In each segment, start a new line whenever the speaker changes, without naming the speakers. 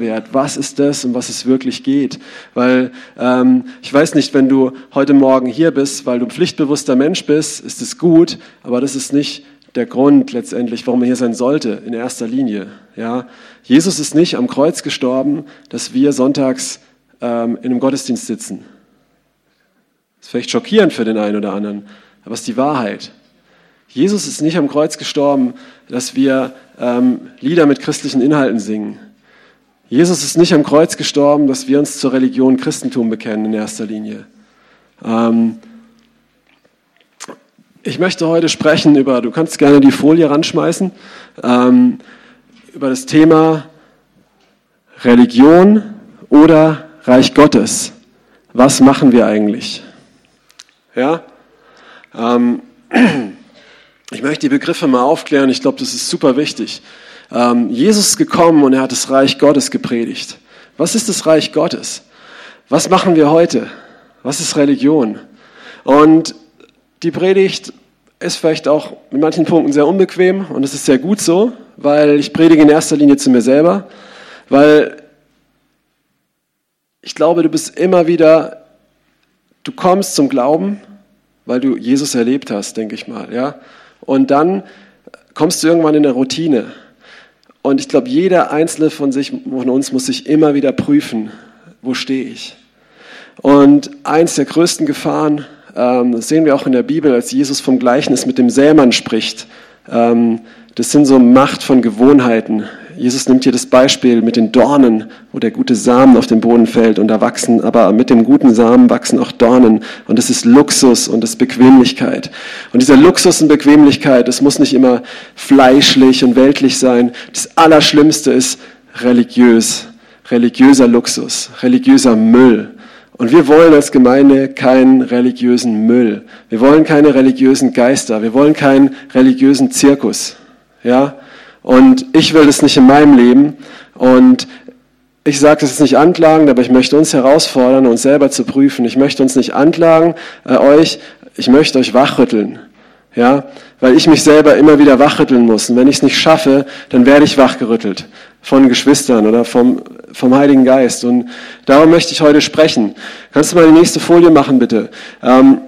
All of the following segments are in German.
Kernwert. Was ist das, um was es wirklich geht? Weil ähm, ich weiß nicht, wenn du heute Morgen hier bist, weil du ein pflichtbewusster Mensch bist, ist es gut, aber das ist nicht der Grund letztendlich, warum er hier sein sollte, in erster Linie. Ja? Jesus ist nicht am Kreuz gestorben, dass wir sonntags ähm, in einem Gottesdienst sitzen. Das ist vielleicht schockierend für den einen oder anderen, aber es ist die Wahrheit. Jesus ist nicht am Kreuz gestorben, dass wir ähm, Lieder mit christlichen Inhalten singen. Jesus ist nicht am Kreuz gestorben, dass wir uns zur Religion Christentum bekennen in erster Linie. Ähm, ich möchte heute sprechen über, du kannst gerne die Folie ranschmeißen, ähm, über das Thema Religion oder Reich Gottes. Was machen wir eigentlich? Ja? Ähm, ich möchte die Begriffe mal aufklären. Ich glaube, das ist super wichtig. Ähm, Jesus ist gekommen und er hat das Reich Gottes gepredigt. Was ist das Reich Gottes? Was machen wir heute? Was ist Religion? Und die Predigt ist vielleicht auch in manchen Punkten sehr unbequem und es ist sehr gut so, weil ich predige in erster Linie zu mir selber, weil ich glaube, du bist immer wieder, du kommst zum Glauben, weil du Jesus erlebt hast, denke ich mal, ja. Und dann kommst du irgendwann in eine Routine. Und ich glaube, jeder einzelne von, sich, von uns muss sich immer wieder prüfen, wo stehe ich. Und eins der größten Gefahren, ähm, das sehen wir auch in der Bibel, als Jesus vom Gleichnis mit dem Sämann spricht. Ähm, das sind so Macht von Gewohnheiten. Jesus nimmt hier das Beispiel mit den Dornen, wo der gute Samen auf den Boden fällt und da wachsen, aber mit dem guten Samen wachsen auch Dornen und das ist Luxus und das ist Bequemlichkeit. Und dieser Luxus und Bequemlichkeit, das muss nicht immer fleischlich und weltlich sein. Das Allerschlimmste ist religiös, religiöser Luxus, religiöser Müll. Und wir wollen als Gemeinde keinen religiösen Müll. Wir wollen keine religiösen Geister. Wir wollen keinen religiösen Zirkus. Ja? Und ich will das nicht in meinem Leben. Und ich sage das jetzt nicht anklagend, aber ich möchte uns herausfordern, uns selber zu prüfen. Ich möchte uns nicht anklagen, äh, euch, ich möchte euch wachrütteln. Ja, weil ich mich selber immer wieder wachrütteln muss. Und wenn ich es nicht schaffe, dann werde ich wachgerüttelt von Geschwistern oder vom, vom Heiligen Geist. Und darum möchte ich heute sprechen. Kannst du mal die nächste Folie machen, bitte? Ähm,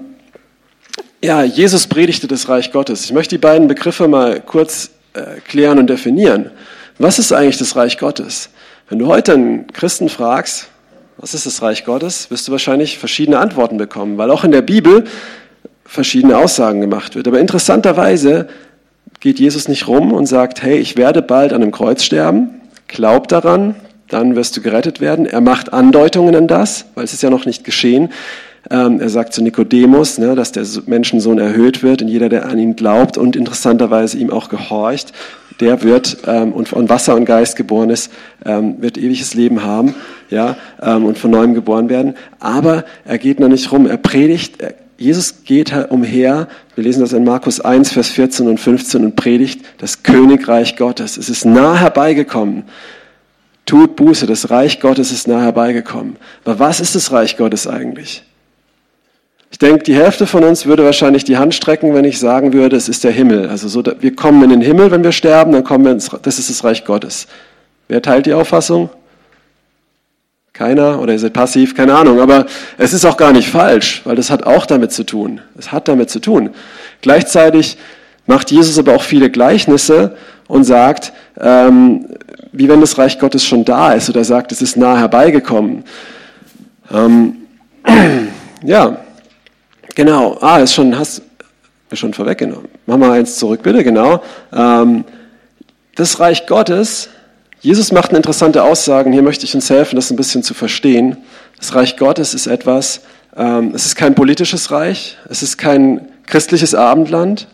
ja, Jesus predigte das Reich Gottes. Ich möchte die beiden Begriffe mal kurz erklären und definieren. Was ist eigentlich das Reich Gottes? Wenn du heute einen Christen fragst, was ist das Reich Gottes, wirst du wahrscheinlich verschiedene Antworten bekommen, weil auch in der Bibel verschiedene Aussagen gemacht wird. Aber interessanterweise geht Jesus nicht rum und sagt, hey, ich werde bald an einem Kreuz sterben, glaub daran, dann wirst du gerettet werden. Er macht Andeutungen an das, weil es ist ja noch nicht geschehen. Ähm, er sagt zu Nikodemus, ne, dass der Menschensohn erhöht wird und jeder, der an ihn glaubt und interessanterweise ihm auch gehorcht, der wird ähm, und von Wasser und Geist geboren ist, ähm, wird ewiges Leben haben, ja, und von neuem geboren werden. Aber er geht noch nicht rum. Er predigt. Er, Jesus geht umher. Wir lesen das in Markus 1, Vers 14 und 15 und predigt das Königreich Gottes. Es ist nah herbeigekommen. Tut Buße, das Reich Gottes ist nah herbeigekommen. Aber was ist das Reich Gottes eigentlich? Ich denke, die Hälfte von uns würde wahrscheinlich die Hand strecken, wenn ich sagen würde, es ist der Himmel. Also so, wir kommen in den Himmel, wenn wir sterben, dann kommen wir ins, das ist das Reich Gottes. Wer teilt die Auffassung? Keiner oder ihr seid passiv, keine Ahnung. Aber es ist auch gar nicht falsch, weil das hat auch damit zu tun. Es hat damit zu tun. Gleichzeitig macht Jesus aber auch viele Gleichnisse und sagt, ähm, wie wenn das Reich Gottes schon da ist oder sagt, es ist nah herbeigekommen. Ähm, ja, Genau, ah, ist schon, hast du schon vorweggenommen. Mach mal eins zurück, bitte, genau. Ähm, das Reich Gottes, Jesus macht eine interessante Aussage, hier möchte ich uns helfen, das ein bisschen zu verstehen. Das Reich Gottes ist etwas, ähm, es ist kein politisches Reich, es ist kein christliches Abendland,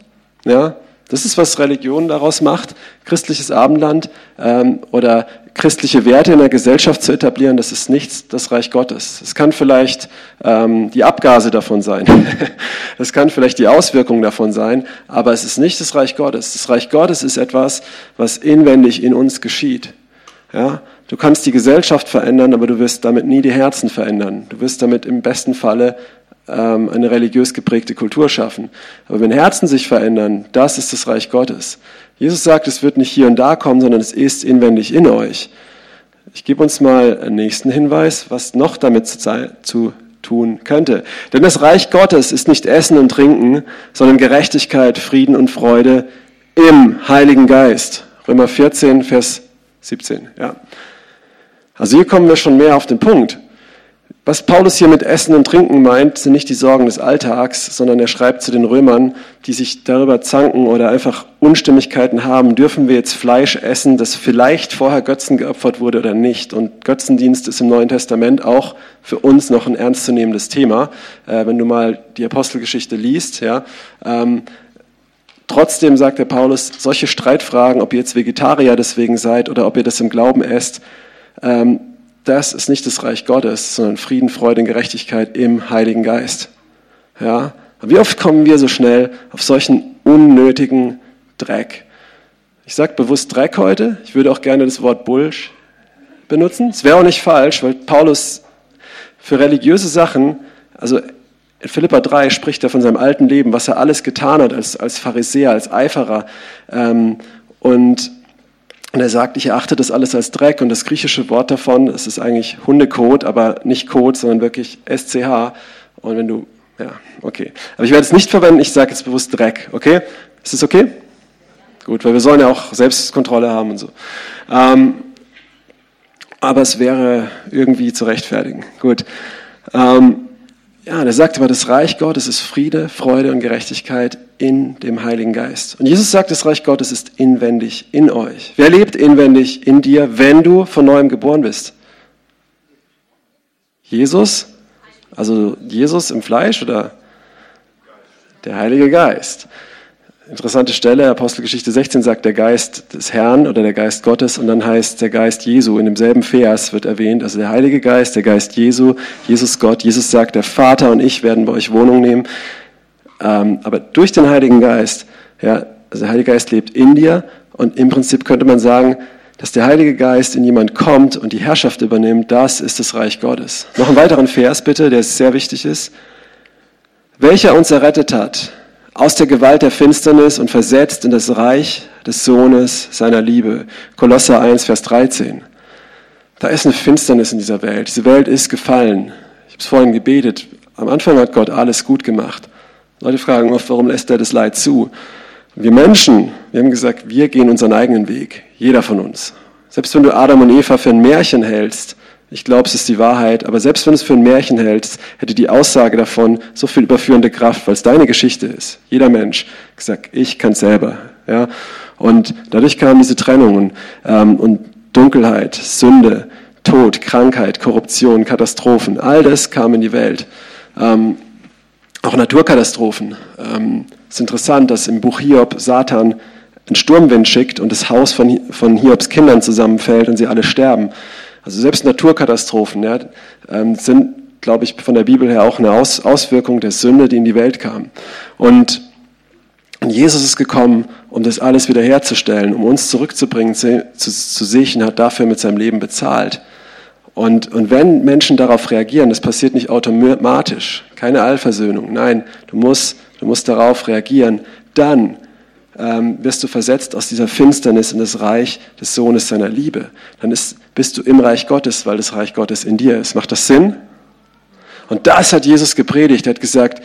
ja, das ist, was Religion daraus macht, christliches Abendland ähm, oder christliche Werte in der Gesellschaft zu etablieren, das ist nichts das Reich Gottes. Es kann vielleicht ähm, die Abgase davon sein, es kann vielleicht die Auswirkungen davon sein, aber es ist nicht das Reich Gottes. Das Reich Gottes ist etwas, was inwendig in uns geschieht. Ja? Du kannst die Gesellschaft verändern, aber du wirst damit nie die Herzen verändern. Du wirst damit im besten Falle ähm, eine religiös geprägte Kultur schaffen. Aber wenn Herzen sich verändern, das ist das Reich Gottes. Jesus sagt, es wird nicht hier und da kommen, sondern es ist inwendig in euch. Ich gebe uns mal einen nächsten Hinweis, was noch damit zu, tun könnte. Denn das Reich Gottes ist nicht Essen und Trinken, sondern Gerechtigkeit, Frieden und Freude im Heiligen Geist. Römer 14, Vers 17. Ja. Also hier kommen wir schon mehr auf den Punkt. Was Paulus hier mit Essen und Trinken meint, sind nicht die Sorgen des Alltags, sondern er schreibt zu den Römern, die sich darüber zanken oder einfach Unstimmigkeiten haben, dürfen wir jetzt Fleisch essen, das vielleicht vorher Götzen geopfert wurde oder nicht. Und Götzendienst ist im Neuen Testament auch für uns noch ein ernstzunehmendes Thema, äh, wenn du mal die Apostelgeschichte liest. Ja. Ähm, trotzdem sagt der Paulus, solche Streitfragen, ob ihr jetzt Vegetarier deswegen seid oder ob ihr das im Glauben esst, ähm, das ist nicht das Reich Gottes, sondern Frieden, Freude und Gerechtigkeit im Heiligen Geist. Ja? wie oft kommen wir so schnell auf solchen unnötigen Dreck? Ich sage bewusst Dreck heute. Ich würde auch gerne das Wort Bulsch benutzen. Es wäre auch nicht falsch, weil Paulus für religiöse Sachen, also in Philippa 3 spricht er von seinem alten Leben, was er alles getan hat als, als Pharisäer, als Eiferer. Ähm, und und er sagt, ich erachte das alles als Dreck und das griechische Wort davon, es ist eigentlich Hundekot, aber nicht Kot, sondern wirklich SCH. Und wenn du, ja, okay. Aber ich werde es nicht verwenden, ich sage jetzt bewusst Dreck, okay? Ist das okay? Gut, weil wir sollen ja auch Selbstkontrolle haben und so. Ähm, aber es wäre irgendwie zu rechtfertigen. Gut. Ähm, ja, er sagt aber, das Reich Gottes ist Friede, Freude und Gerechtigkeit in dem Heiligen Geist. Und Jesus sagt, das Reich Gottes ist inwendig in euch. Wer lebt inwendig in dir, wenn du von neuem geboren bist? Jesus? Also Jesus im Fleisch oder der Heilige Geist? Interessante Stelle, Apostelgeschichte 16 sagt der Geist des Herrn oder der Geist Gottes und dann heißt der Geist Jesu. In demselben Vers wird erwähnt, also der Heilige Geist, der Geist Jesu, Jesus Gott. Jesus sagt, der Vater und ich werden bei euch Wohnung nehmen. Ähm, aber durch den Heiligen Geist, ja, also der Heilige Geist lebt in dir und im Prinzip könnte man sagen, dass der Heilige Geist in jemand kommt und die Herrschaft übernimmt, das ist das Reich Gottes. Noch einen weiteren Vers bitte, der sehr wichtig ist. Welcher uns errettet hat aus der Gewalt der Finsternis und versetzt in das Reich des Sohnes seiner Liebe. Kolosser 1, Vers 13. Da ist eine Finsternis in dieser Welt. Diese Welt ist gefallen. Ich habe es vorhin gebetet. Am Anfang hat Gott alles gut gemacht. Leute fragen oft, warum lässt er das Leid zu? Wir Menschen, wir haben gesagt, wir gehen unseren eigenen Weg. Jeder von uns. Selbst wenn du Adam und Eva für ein Märchen hältst, ich glaube, es ist die Wahrheit, aber selbst wenn du es für ein Märchen hältst, hätte die Aussage davon so viel überführende Kraft, weil es deine Geschichte ist. Jeder Mensch gesagt, ich kann selber. Ja? Und dadurch kamen diese Trennungen ähm, und Dunkelheit, Sünde, Tod, Krankheit, Korruption, Katastrophen, all das kam in die Welt. Ähm, auch Naturkatastrophen. Ähm, es ist interessant, dass im Buch Hiob Satan einen Sturmwind schickt und das Haus von, von Hiobs Kindern zusammenfällt und sie alle sterben. Also selbst Naturkatastrophen ja, ähm, sind, glaube ich, von der Bibel her auch eine Aus Auswirkung der Sünde, die in die Welt kam. Und Jesus ist gekommen, um das alles wiederherzustellen, um uns zurückzubringen zu, zu, sich und hat dafür mit seinem Leben bezahlt. Und, und wenn Menschen darauf reagieren, das passiert nicht automatisch, keine Allversöhnung, nein, du musst, du musst darauf reagieren, dann ähm, wirst du versetzt aus dieser Finsternis in das Reich des Sohnes seiner Liebe. Dann ist, bist du im Reich Gottes, weil das Reich Gottes in dir ist. Macht das Sinn? Und das hat Jesus gepredigt. Er hat gesagt,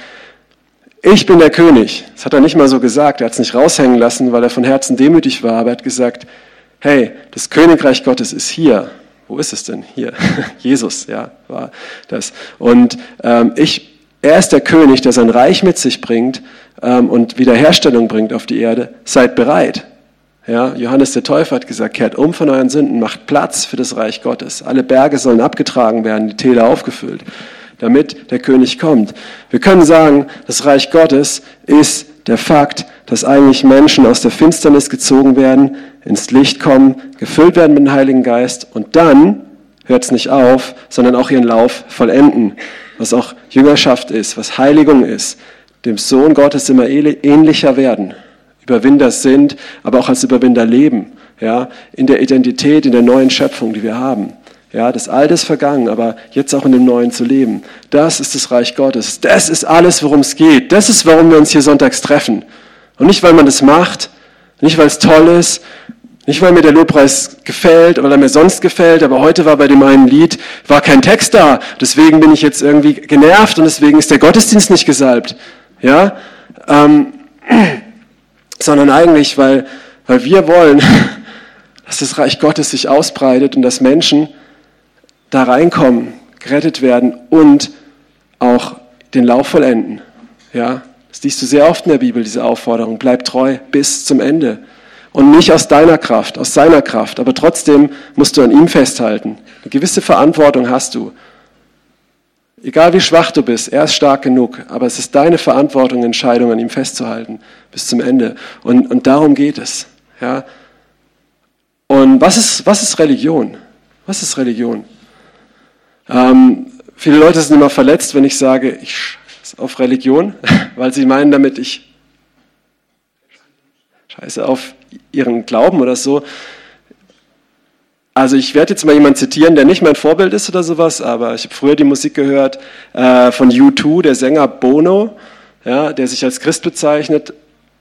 ich bin der König. Das hat er nicht mal so gesagt. Er hat es nicht raushängen lassen, weil er von Herzen demütig war. Aber er hat gesagt, hey, das Königreich Gottes ist hier. Wo ist es denn? Hier. Jesus, ja, war das. Und ähm, ich, er ist der König, der sein Reich mit sich bringt ähm, und Wiederherstellung bringt auf die Erde, seid bereit. Ja, Johannes der Täufer hat gesagt, kehrt um von euren Sünden, macht Platz für das Reich Gottes. Alle Berge sollen abgetragen werden, die Täler aufgefüllt, damit der König kommt. Wir können sagen, das Reich Gottes ist der Fakt, dass eigentlich Menschen aus der Finsternis gezogen werden, ins Licht kommen, gefüllt werden mit dem Heiligen Geist und dann hört es nicht auf, sondern auch ihren Lauf vollenden, was auch Jüngerschaft ist, was Heiligung ist, dem Sohn Gottes immer ähnlicher werden, Überwinder sind, aber auch als Überwinder leben, ja, in der Identität, in der neuen Schöpfung, die wir haben. Ja, das Alte ist vergangen, aber jetzt auch in dem Neuen zu leben. Das ist das Reich Gottes. Das ist alles, worum es geht. Das ist, warum wir uns hier sonntags treffen. Und nicht, weil man das macht, nicht, weil es toll ist, Nicht, weil mir der Lobpreis gefällt oder mir sonst gefällt, aber heute war bei dem einen Lied, war kein Text da. Deswegen bin ich jetzt irgendwie genervt und deswegen ist der Gottesdienst nicht gesalbt. Ja? Ähm, sondern eigentlich, weil, weil wir wollen, dass das Reich Gottes sich ausbreitet und dass Menschen da reinkommen, gerettet werden und auch den Lauf vollenden. Ja? Das liest du sehr oft in der Bibel, diese Aufforderung. Bleib treu bis zum Ende. Und nicht aus deiner Kraft, aus seiner Kraft. Aber trotzdem musst du an ihm festhalten. Eine gewisse Verantwortung hast du. Egal wie schwach du bist, er ist stark genug. Aber es ist deine Verantwortung, Entscheidung an ihm festzuhalten bis zum Ende. Und, und darum geht es. Ja? Und was ist, was ist Religion? Was ist Religion? Ähm, viele Leute sind immer verletzt, wenn ich sage, ich auf Religion, weil sie meinen damit, ich scheiße auf ihren Glauben oder so. Also ich werde jetzt mal jemanden zitieren, der nicht mein Vorbild ist oder sowas, aber ich habe früher die Musik gehört äh, von U2, der Sänger Bono, ja, der sich als Christ bezeichnet.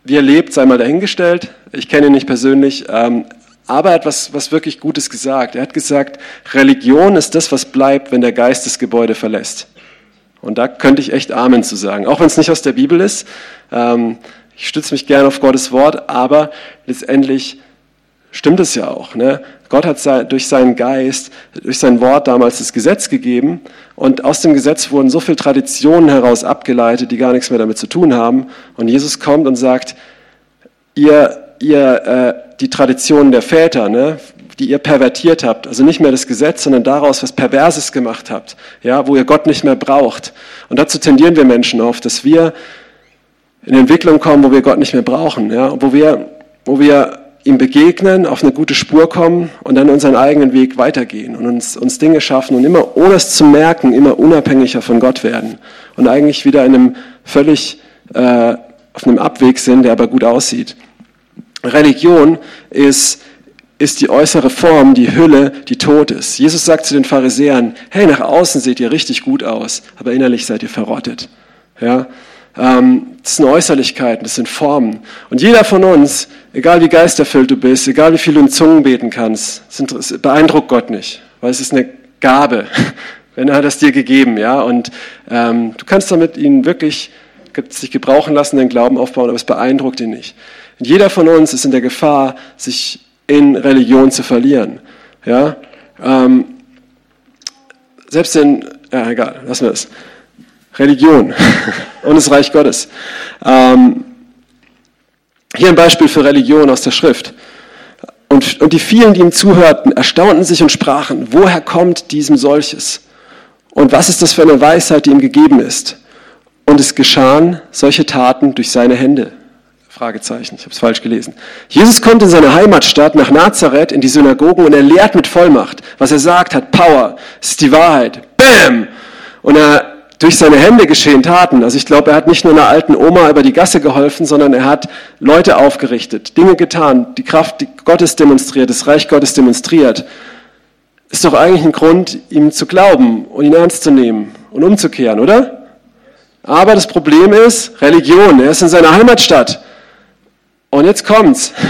Wie er lebt, sei mal dahingestellt. Ich kenne ihn nicht persönlich, ähm, aber er hat was, was wirklich Gutes gesagt. Er hat gesagt, Religion ist das, was bleibt, wenn der Geist das Gebäude verlässt. Und da könnte ich echt Amen zu sagen, auch wenn es nicht aus der Bibel ist. Ähm, ich stütze mich gerne auf Gottes Wort, aber letztendlich stimmt es ja auch. Ne? Gott hat durch seinen Geist, durch sein Wort damals das Gesetz gegeben und aus dem Gesetz wurden so viele Traditionen heraus abgeleitet, die gar nichts mehr damit zu tun haben. Und Jesus kommt und sagt, ihr, ihr äh, die Traditionen der Väter, ne, die ihr pervertiert habt, also nicht mehr das Gesetz, sondern daraus was Perverses gemacht habt, ja, wo ihr Gott nicht mehr braucht. Und dazu tendieren wir Menschen oft, dass wir in Entwicklung kommen, wo wir Gott nicht mehr brauchen, ja, wo wir, wo wir ihm begegnen, auf eine gute Spur kommen und dann unseren eigenen Weg weitergehen und uns, uns Dinge schaffen und immer, ohne es zu merken, immer unabhängiger von Gott werden und eigentlich wieder in einem völlig, äh, auf einem Abweg sind, der aber gut aussieht. Religion ist, ist die äußere Form, die Hülle, die tot ist. Jesus sagt zu den Pharisäern, hey, nach außen seht ihr richtig gut aus, aber innerlich seid ihr verrottet. Ja? Ähm, das sind Äußerlichkeiten, das sind Formen. Und jeder von uns, egal wie geisterfüllt du bist, egal wie viel du in Zungen beten kannst, beeindruckt Gott nicht, weil es ist eine Gabe, wenn er das dir gegeben, ja. Und ähm, du kannst damit ihn wirklich sich gebrauchen lassen, den Glauben aufbauen, aber es beeindruckt ihn nicht. Und jeder von uns ist in der Gefahr, sich in Religion zu verlieren, ja. Ähm, selbst in, ja, egal, lassen wir es. Religion und das Reich Gottes. Ähm, hier ein Beispiel für Religion aus der Schrift. Und, und die vielen, die ihm zuhörten, erstaunten sich und sprachen, woher kommt diesem solches? Und was ist das für eine Weisheit, die ihm gegeben ist? Und es geschahen solche Taten durch seine Hände. Fragezeichen, ich habe es falsch gelesen. Jesus kommt in seine Heimatstadt nach Nazareth in die Synagogen und er lehrt mit Vollmacht. Was er sagt, hat Power. Es ist die Wahrheit. Bam! Und er durch seine Hände geschehen Taten. Also ich glaube, er hat nicht nur einer alten Oma über die Gasse geholfen, sondern er hat Leute aufgerichtet, Dinge getan, die Kraft Gottes demonstriert, das Reich Gottes demonstriert. Ist doch eigentlich ein Grund, ihm zu glauben und ihn ernst zu nehmen und umzukehren, oder? Aber das Problem ist Religion. Er ist in seiner Heimatstadt. Und jetzt kommt's.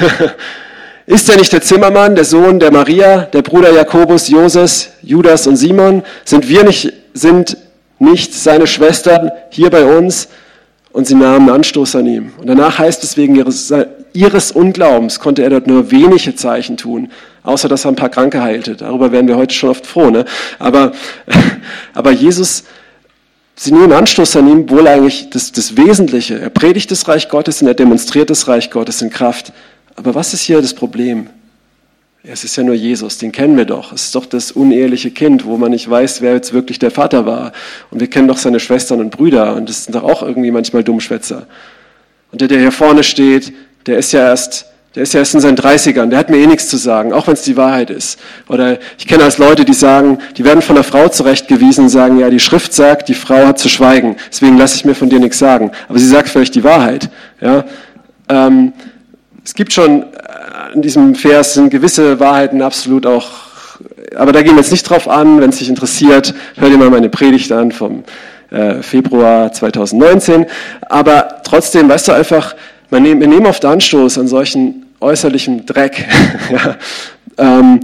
Ist er nicht der Zimmermann, der Sohn der Maria, der Bruder Jakobus, Joses, Judas und Simon? Sind wir nicht, sind nicht seine Schwestern hier bei uns und sie nahmen Anstoß an ihm. Und danach heißt es, wegen ihres, ihres Unglaubens konnte er dort nur wenige Zeichen tun, außer dass er ein paar Kranke heilte. Darüber wären wir heute schon oft froh. Ne? Aber, aber Jesus, sie nehmen Anstoß an ihm, wohl eigentlich das, das Wesentliche. Er predigt das Reich Gottes und er demonstriert das Reich Gottes in Kraft. Aber was ist hier das Problem? Es ist ja nur Jesus, den kennen wir doch. Es ist doch das uneheliche Kind, wo man nicht weiß, wer jetzt wirklich der Vater war. Und wir kennen doch seine Schwestern und Brüder und das sind doch auch irgendwie manchmal Dummschwätzer. Und der, der hier vorne steht, der ist ja erst, der ist ja erst in seinen 30ern, der hat mir eh nichts zu sagen, auch wenn es die Wahrheit ist. Oder ich kenne als Leute, die sagen, die werden von der Frau zurechtgewiesen und sagen, ja, die Schrift sagt, die Frau hat zu schweigen, deswegen lasse ich mir von dir nichts sagen. Aber sie sagt vielleicht die Wahrheit. Ja? Ähm, es gibt schon in diesem Vers sind gewisse Wahrheiten absolut auch, aber da gehen wir jetzt nicht drauf an. Wenn es dich interessiert, hör dir mal meine Predigt an vom äh, Februar 2019. Aber trotzdem, weißt du einfach, wir nehmen oft Anstoß an solchen äußerlichem Dreck, ja, ähm,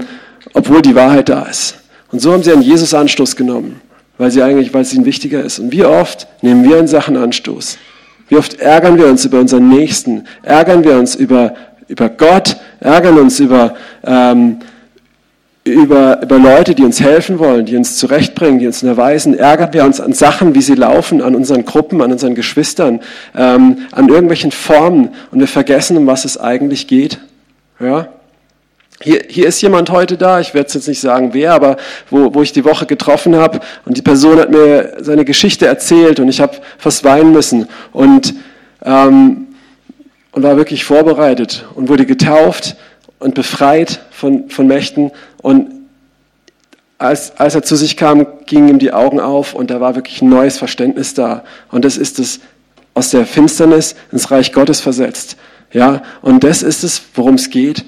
obwohl die Wahrheit da ist. Und so haben sie an Jesus Anstoß genommen, weil sie eigentlich, weil es ihnen wichtiger ist. Und wie oft nehmen wir in Sachen Anstoß? Wie oft ärgern wir uns über unseren Nächsten? Ärgern wir uns über, über Gott? Ärgern uns über, ähm, über, über Leute, die uns helfen wollen, die uns zurechtbringen, die uns erweisen? Ärgern wir uns an Sachen, wie sie laufen, an unseren Gruppen, an unseren Geschwistern, ähm, an irgendwelchen Formen und wir vergessen, um was es eigentlich geht? Ja? Hier, hier ist jemand heute da, ich werde jetzt nicht sagen wer, aber wo, wo ich die Woche getroffen habe und die Person hat mir seine Geschichte erzählt und ich habe fast weinen müssen und, ähm, und war wirklich vorbereitet und wurde getauft und befreit von, von Mächten und als, als er zu sich kam, gingen ihm die Augen auf und da war wirklich ein neues Verständnis da und das ist es aus der Finsternis ins Reich Gottes versetzt. Ja, und das ist es, worum es geht.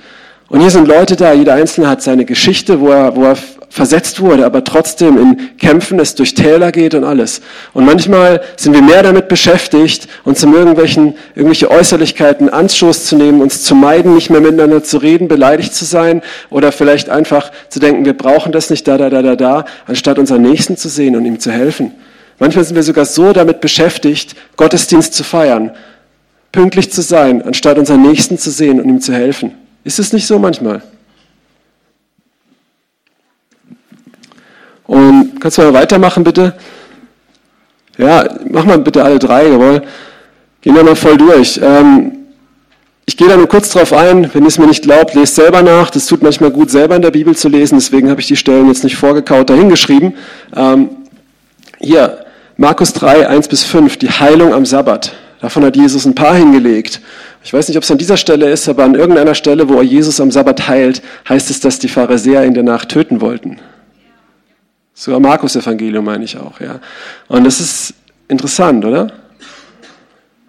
Und hier sind Leute da, jeder Einzelne hat seine Geschichte, wo er, wo er versetzt wurde, aber trotzdem in Kämpfen es durch Täler geht und alles. Und manchmal sind wir mehr damit beschäftigt, uns um irgendwelchen, irgendwelche Äußerlichkeiten Anstoß zu nehmen, uns zu meiden, nicht mehr miteinander zu reden, beleidigt zu sein oder vielleicht einfach zu denken, wir brauchen das nicht da, da, da, da, da, anstatt unseren Nächsten zu sehen und ihm zu helfen. Manchmal sind wir sogar so damit beschäftigt, Gottesdienst zu feiern, pünktlich zu sein, anstatt unseren Nächsten zu sehen und ihm zu helfen. Ist es nicht so manchmal? Und kannst du mal weitermachen, bitte? Ja, mach mal bitte alle drei, jawohl. Gehen wir mal voll durch. Ähm, ich gehe da nur kurz drauf ein, wenn ihr es mir nicht glaubt, lest selber nach. Das tut manchmal gut, selber in der Bibel zu lesen, deswegen habe ich die Stellen jetzt nicht vorgekaut dahingeschrieben. Ähm, hier, Markus 3, 1 bis 5, die Heilung am Sabbat. Davon hat Jesus ein paar hingelegt. Ich weiß nicht, ob es an dieser Stelle ist, aber an irgendeiner Stelle, wo er Jesus am Sabbat heilt, heißt es, dass die Pharisäer ihn danach töten wollten. Sogar Markus Evangelium meine ich auch, ja. Und das ist interessant, oder?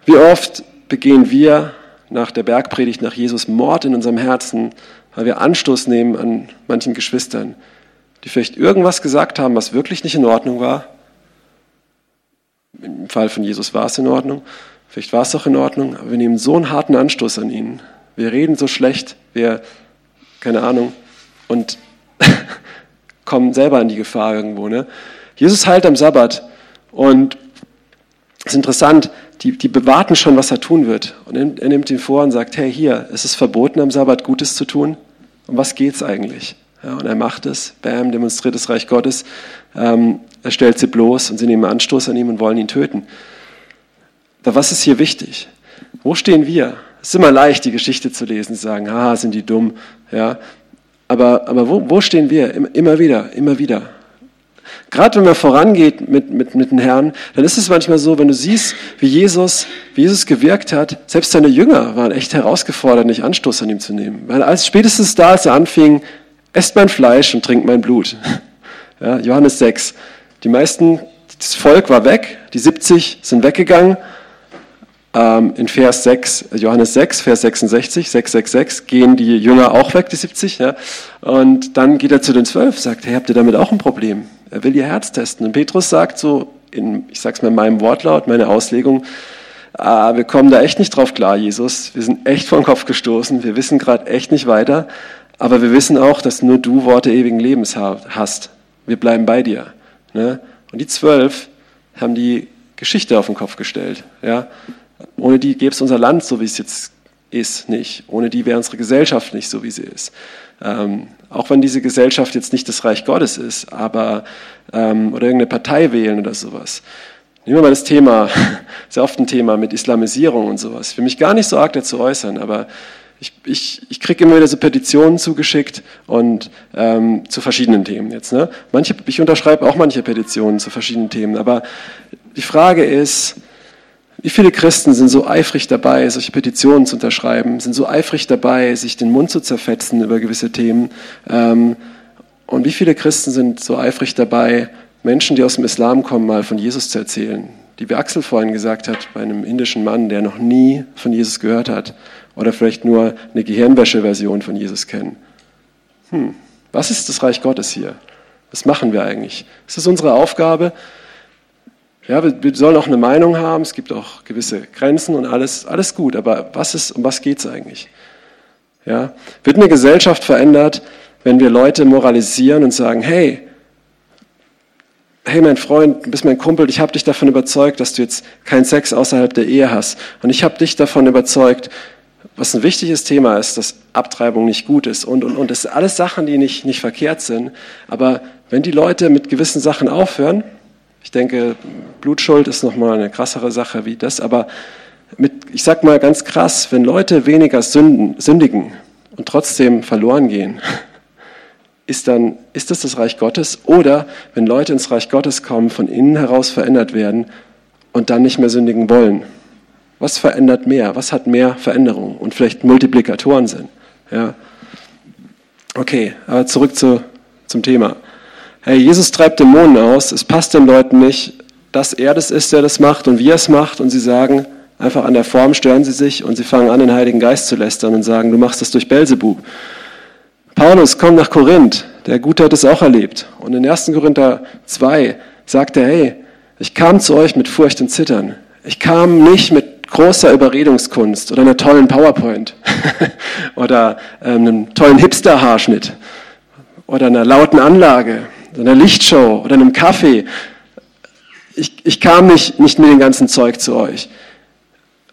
Wie oft begehen wir nach der Bergpredigt nach Jesus Mord in unserem Herzen, weil wir Anstoß nehmen an manchen Geschwistern, die vielleicht irgendwas gesagt haben, was wirklich nicht in Ordnung war. Im Fall von Jesus war es in Ordnung. Vielleicht war es auch in Ordnung, aber wir nehmen so einen harten Anstoß an ihn. Wir reden so schlecht, wir, keine Ahnung, und kommen selber in die Gefahr irgendwo. Ne? Jesus heilt am Sabbat und es ist interessant, die, die bewarten schon, was er tun wird. Und er nimmt ihn vor und sagt, hey, hier, es ist verboten, am Sabbat Gutes zu tun. Um was geht es eigentlich? Ja, und er macht es, bam, demonstriert das Reich Gottes. Ähm, er stellt sie bloß und sie nehmen Anstoß an ihm und wollen ihn töten. Aber was ist hier wichtig? Wo stehen wir? Es ist immer leicht, die Geschichte zu lesen, zu sagen, ah, sind die dumm. Ja. Aber, aber wo, wo stehen wir? Immer wieder, immer wieder. Gerade wenn man vorangeht mit, mit, mit den Herrn, dann ist es manchmal so, wenn du siehst, wie Jesus, wie Jesus gewirkt hat, selbst seine Jünger waren echt herausgefordert, nicht Anstoß an ihm zu nehmen. Weil als spätestens da, als er anfing, esst mein Fleisch und trinkt mein Blut. Ja, Johannes 6. Die meisten, das Volk war weg, die 70 sind weggegangen in Vers 6, Johannes 6, Vers 66, 666, gehen die Jünger auch weg, die 70. Ja? Und dann geht er zu den zwölf, sagt, hey, habt ihr damit auch ein Problem? Er will ihr Herz testen. Und Petrus sagt so, in, ich sage es mal in meinem Wortlaut, meine Auslegung, ah, wir kommen da echt nicht drauf klar, Jesus. Wir sind echt vor den Kopf gestoßen. Wir wissen gerade echt nicht weiter. Aber wir wissen auch, dass nur du Worte ewigen Lebens hast. Wir bleiben bei dir. Ne? Und die zwölf haben die Geschichte auf den Kopf gestellt. Ja? Ohne die gäbe es unser Land, so wie es jetzt ist, nicht. Ohne die wäre unsere Gesellschaft nicht so, wie sie ist. Ähm, auch wenn diese Gesellschaft jetzt nicht das Reich Gottes ist, aber ähm, oder irgendeine Partei wählen oder sowas. Nehmen wir mal das Thema, sehr oft ein Thema mit Islamisierung und sowas. Ich will mich gar nicht so arg dazu äußern, aber ich, ich, ich kriege immer wieder so Petitionen zugeschickt und ähm, zu verschiedenen Themen jetzt. Ne? Manche, ich unterschreibe auch manche Petitionen zu verschiedenen Themen, aber die Frage ist, wie viele Christen sind so eifrig dabei, solche Petitionen zu unterschreiben, sind so eifrig dabei, sich den Mund zu zerfetzen über gewisse Themen? Ähm, und wie viele Christen sind so eifrig dabei, Menschen, die aus dem Islam kommen, mal von Jesus zu erzählen? Die wie Axel vorhin gesagt hat, bei einem indischen Mann, der noch nie von Jesus gehört hat oder vielleicht nur eine Gehirnwäsche-Version von Jesus kennen. Hm, was ist das Reich Gottes hier? Was machen wir eigentlich? Ist es unsere Aufgabe, ja, wir, wir sollen auch eine Meinung haben, es gibt auch gewisse Grenzen und alles, alles gut, aber was ist, um was geht es eigentlich? Ja? Wird eine Gesellschaft verändert, wenn wir Leute moralisieren und sagen, hey, hey mein Freund, du bist mein Kumpel, ich habe dich davon überzeugt, dass du jetzt keinen Sex außerhalb der Ehe hast. Und ich habe dich davon überzeugt, was ein wichtiges Thema ist, dass Abtreibung nicht gut ist und, und, und. Das sind alles Sachen, die nicht, nicht verkehrt sind. Aber wenn die Leute mit gewissen Sachen aufhören, ich denke, Blutschuld ist nochmal eine krassere Sache wie das, aber mit, ich sag mal ganz krass, wenn Leute weniger sünden, sündigen und trotzdem verloren gehen, ist dann, ist das das Reich Gottes? Oder wenn Leute ins Reich Gottes kommen, von innen heraus verändert werden und dann nicht mehr sündigen wollen? Was verändert mehr? Was hat mehr Veränderung und vielleicht Multiplikatoren sind? Ja. Okay, aber zurück zu, zum Thema. Hey, Jesus treibt Dämonen aus. Es passt den Leuten nicht, dass er das ist, der das macht und wie er es macht. Und sie sagen, einfach an der Form stören sie sich und sie fangen an, den Heiligen Geist zu lästern und sagen, du machst das durch Belzebub. Paulus kommt nach Korinth, der Gute hat es auch erlebt. Und in 1. Korinther 2 sagt er, hey, ich kam zu euch mit Furcht und Zittern. Ich kam nicht mit großer Überredungskunst oder einer tollen PowerPoint oder ähm, einem tollen Hipster-Haarschnitt oder einer lauten Anlage, einer Lichtshow oder einem Kaffee. Ich, ich kam nicht, nicht mit dem ganzen Zeug zu euch.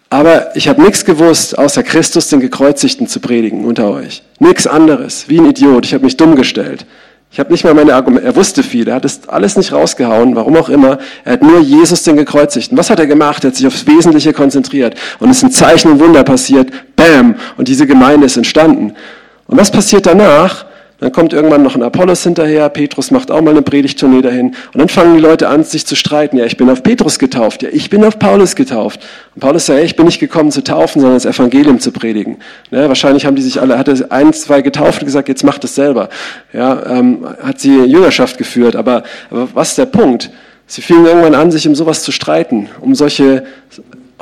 Aber ich habe nichts gewusst, außer Christus den Gekreuzigten zu predigen unter euch. Nichts anderes, wie ein Idiot. Ich habe mich dumm gestellt. Ich habe nicht mal meine Argumente, er wusste viel, er hat das alles nicht rausgehauen, warum auch immer. Er hat nur Jesus den Gekreuzigten. Was hat er gemacht? Er hat sich aufs Wesentliche konzentriert. Und es sind Zeichen und Wunder passiert. Bam! Und diese Gemeinde ist entstanden. Und was passiert danach? Dann kommt irgendwann noch ein Apollos hinterher, Petrus macht auch mal eine Predigtournee dahin und dann fangen die Leute an, sich zu streiten. Ja, ich bin auf Petrus getauft, ja, ich bin auf Paulus getauft. Und Paulus sagt, ja, ich bin nicht gekommen zu taufen, sondern das Evangelium zu predigen. Ne, wahrscheinlich haben die sich alle, hat er ein, zwei getauft und gesagt, jetzt macht es selber. Ja, ähm, hat sie Jüngerschaft geführt, aber, aber was ist der Punkt? Sie fingen irgendwann an, sich um sowas zu streiten, um solche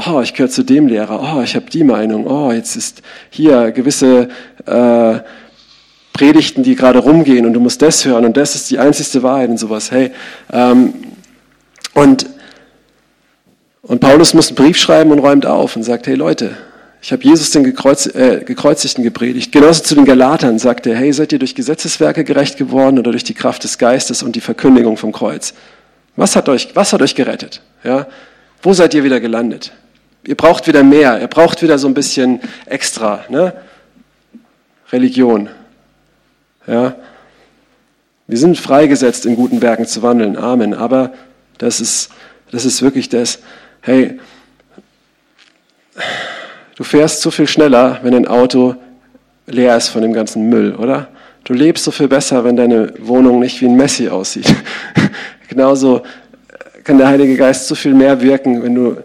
oh, ich gehöre zu dem Lehrer, oh, ich habe die Meinung, oh, jetzt ist hier gewisse äh, Predigten, die gerade rumgehen und du musst das hören und das ist die einzigste Wahrheit und sowas. Hey, ähm, und, und Paulus muss einen Brief schreiben und räumt auf und sagt, hey Leute, ich habe Jesus den Gekreuz, äh, Gekreuzigten gepredigt. Genauso zu den Galatern sagt er, hey, seid ihr durch Gesetzeswerke gerecht geworden oder durch die Kraft des Geistes und die Verkündigung vom Kreuz? Was hat euch, was hat euch gerettet? Ja? Wo seid ihr wieder gelandet? Ihr braucht wieder mehr, ihr braucht wieder so ein bisschen extra. Ne? Religion. Ja? Wir sind freigesetzt, in guten Werken zu wandeln. Amen. Aber das ist, das ist wirklich das, hey, du fährst so viel schneller, wenn ein Auto leer ist von dem ganzen Müll, oder? Du lebst so viel besser, wenn deine Wohnung nicht wie ein Messi aussieht. Genauso kann der Heilige Geist so viel mehr wirken, wenn du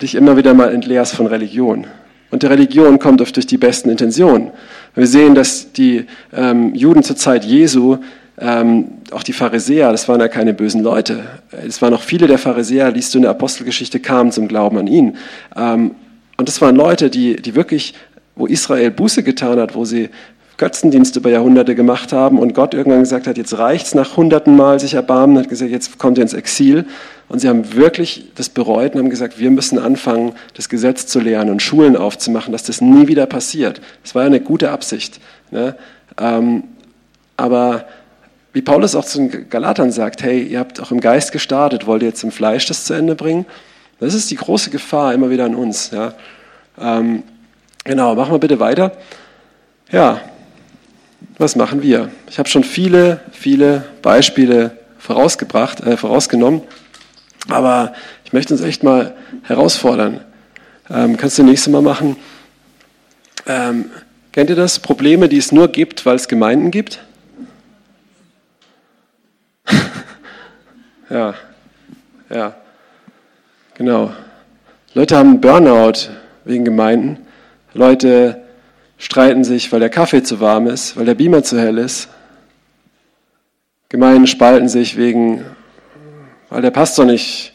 dich immer wieder mal entleerst von Religion. Und die Religion kommt oft durch die besten Intentionen. Wir sehen, dass die ähm, Juden zur Zeit Jesu, ähm, auch die Pharisäer, das waren ja keine bösen Leute. Es waren auch viele der Pharisäer, liest du in der Apostelgeschichte, kamen zum Glauben an ihn. Ähm, und das waren Leute, die, die wirklich, wo Israel Buße getan hat, wo sie Götzendienste über Jahrhunderte gemacht haben und Gott irgendwann gesagt hat, jetzt reicht's nach hunderten Mal sich erbarmen, hat gesagt, jetzt kommt ihr ins Exil. Und sie haben wirklich das bereut und haben gesagt, wir müssen anfangen, das Gesetz zu lernen und Schulen aufzumachen, dass das nie wieder passiert. Das war ja eine gute Absicht. Ne? Ähm, aber wie Paulus auch zu den Galatern sagt, hey, ihr habt auch im Geist gestartet, wollt ihr jetzt im Fleisch das zu Ende bringen? Das ist die große Gefahr immer wieder an uns. Ja? Ähm, genau, machen wir bitte weiter. Ja, was machen wir? Ich habe schon viele, viele Beispiele vorausgebracht, äh, vorausgenommen, aber ich möchte uns echt mal herausfordern. Ähm, kannst du nächste Mal machen? Ähm, kennt ihr das? Probleme, die es nur gibt, weil es Gemeinden gibt? ja, ja, genau. Leute haben Burnout wegen Gemeinden. Leute streiten sich, weil der Kaffee zu warm ist, weil der Beamer zu hell ist. Gemeinden spalten sich wegen, weil der Pastor nicht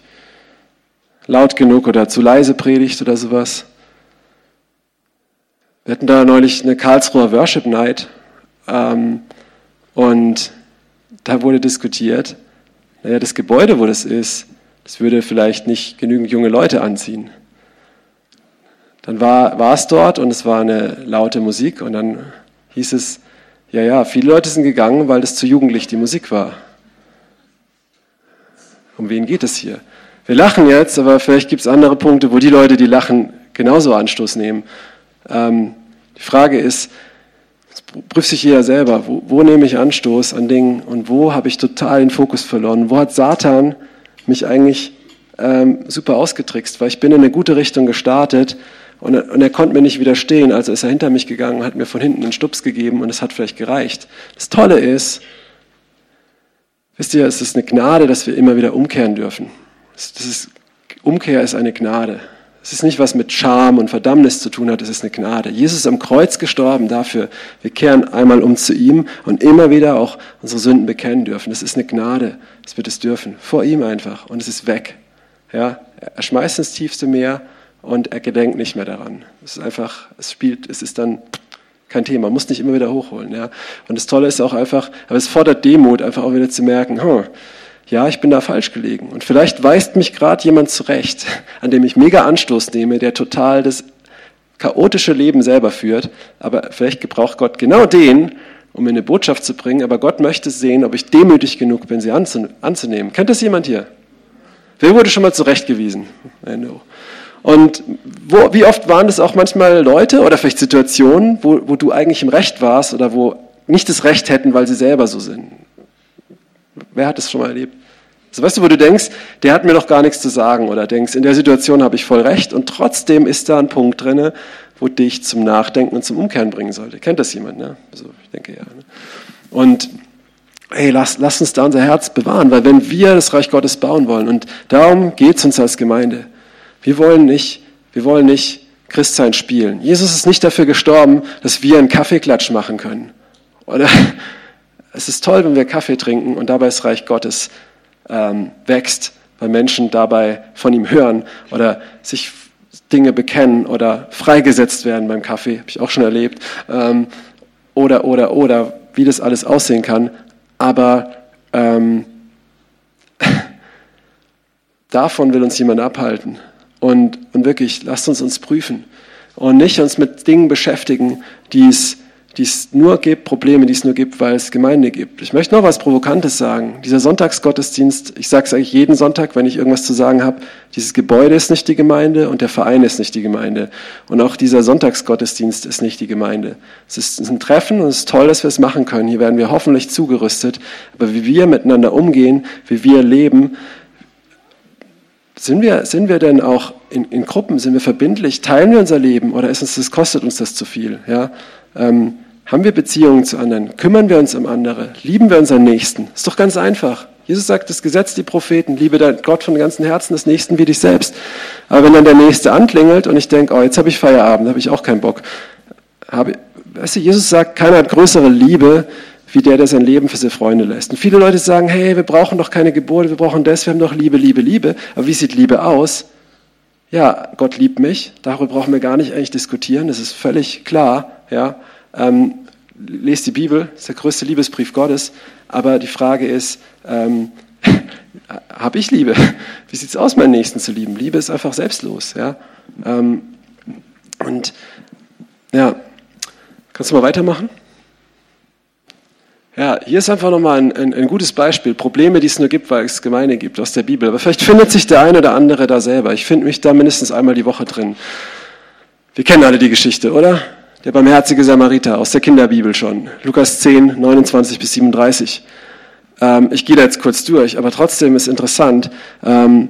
laut genug oder zu leise predigt oder sowas. Wir hatten da neulich eine Karlsruher Worship Night ähm, und da wurde diskutiert, naja, das Gebäude, wo das ist, das würde vielleicht nicht genügend junge Leute anziehen. Dann war, war es dort und es war eine laute Musik und dann hieß es, ja, ja, viele Leute sind gegangen, weil das zu jugendlich die Musik war. Um wen geht es hier? Wir lachen jetzt, aber vielleicht gibt es andere Punkte, wo die Leute, die lachen, genauso Anstoß nehmen. Ähm, die Frage ist, prüft sich jeder selber, wo, wo nehme ich Anstoß an Dingen und wo habe ich total den Fokus verloren? Wo hat Satan mich eigentlich ähm, super ausgetrickst? Weil ich bin in eine gute Richtung gestartet und, und er konnte mir nicht widerstehen, also ist er hinter mich gegangen, hat mir von hinten einen Stups gegeben und es hat vielleicht gereicht. Das Tolle ist, wisst ihr, es ist eine Gnade, dass wir immer wieder umkehren dürfen. Das ist, Umkehr ist eine Gnade. Es ist nicht was mit Scham und Verdammnis zu tun hat, es ist eine Gnade. Jesus ist am Kreuz gestorben dafür. Wir kehren einmal um zu ihm und immer wieder auch unsere Sünden bekennen dürfen. Das ist eine Gnade, dass wir das dürfen. Vor ihm einfach und es ist weg. Ja, er schmeißt ins tiefste Meer und er gedenkt nicht mehr daran. Es ist einfach, es spielt, es ist dann kein Thema, man muss nicht immer wieder hochholen. Ja. Und das Tolle ist auch einfach, aber es fordert Demut, einfach auch wieder zu merken, huh, ja, ich bin da falsch gelegen. Und vielleicht weist mich gerade jemand zurecht, an dem ich mega Anstoß nehme, der total das chaotische Leben selber führt. Aber vielleicht gebraucht Gott genau den, um mir eine Botschaft zu bringen. Aber Gott möchte sehen, ob ich demütig genug bin, sie anzunehmen. Kennt das jemand hier? Wer wurde schon mal zurechtgewiesen? Und wo, wie oft waren das auch manchmal Leute oder vielleicht Situationen, wo, wo du eigentlich im Recht warst oder wo nicht das Recht hätten, weil sie selber so sind? Wer hat das schon mal erlebt? Also weißt du, wo du denkst, der hat mir doch gar nichts zu sagen oder denkst, in der Situation habe ich voll recht und trotzdem ist da ein Punkt drin, wo dich zum Nachdenken und zum Umkehren bringen sollte. Kennt das jemand? Ne? Also ich denke ja. Ne? Und hey, lass, lass uns da unser Herz bewahren, weil wenn wir das Reich Gottes bauen wollen und darum geht es uns als Gemeinde. Wir wollen nicht, wir wollen nicht Christsein spielen. Jesus ist nicht dafür gestorben, dass wir einen Kaffeeklatsch machen können. Oder es ist toll, wenn wir Kaffee trinken und dabei das Reich Gottes ähm, wächst, weil Menschen dabei von ihm hören oder sich Dinge bekennen oder freigesetzt werden beim Kaffee, habe ich auch schon erlebt. Ähm, oder, oder, oder, wie das alles aussehen kann. Aber ähm, davon will uns jemand abhalten. Und, und wirklich, lasst uns uns prüfen und nicht uns mit Dingen beschäftigen, die es die es nur gibt, Probleme, die es nur gibt, weil es Gemeinde gibt. Ich möchte noch was Provokantes sagen. Dieser Sonntagsgottesdienst, ich sage es eigentlich jeden Sonntag, wenn ich irgendwas zu sagen habe, dieses Gebäude ist nicht die Gemeinde und der Verein ist nicht die Gemeinde. Und auch dieser Sonntagsgottesdienst ist nicht die Gemeinde. Es ist ein Treffen und es ist toll, dass wir es machen können. Hier werden wir hoffentlich zugerüstet. Aber wie wir miteinander umgehen, wie wir leben, sind wir, sind wir denn auch in, in Gruppen, sind wir verbindlich, teilen wir unser Leben oder ist uns das, kostet uns das zu viel? Ja? Ähm, haben wir Beziehungen zu anderen? Kümmern wir uns um andere? Lieben wir unseren Nächsten? Ist doch ganz einfach. Jesus sagt, das Gesetz, die Propheten, liebe dein Gott von ganzem Herzen, des Nächsten wie dich selbst. Aber wenn dann der Nächste anklingelt und ich denke, oh, jetzt habe ich Feierabend, habe ich auch keinen Bock. Habe, weißt du, Jesus sagt, keiner hat größere Liebe, wie der, der sein Leben für seine Freunde lässt. Und viele Leute sagen, hey, wir brauchen doch keine Gebote, wir brauchen das, wir haben doch Liebe, Liebe, Liebe. Aber wie sieht Liebe aus? Ja, Gott liebt mich, darüber brauchen wir gar nicht eigentlich diskutieren, das ist völlig klar. Ja, ähm, lest die Bibel, ist der größte Liebesbrief Gottes, aber die Frage ist, ähm, habe ich Liebe? Wie sieht es aus, meinen Nächsten zu lieben? Liebe ist einfach selbstlos. Ja? Ähm, und ja, kannst du mal weitermachen? Ja, hier ist einfach nochmal ein, ein, ein gutes Beispiel. Probleme, die es nur gibt, weil es Gemeinde gibt aus der Bibel. Aber vielleicht findet sich der eine oder andere da selber. Ich finde mich da mindestens einmal die Woche drin. Wir kennen alle die Geschichte, oder? der barmherzige Samariter aus der Kinderbibel schon, Lukas 10, 29 bis 37. Ähm, ich gehe da jetzt kurz durch, aber trotzdem ist interessant. Ähm,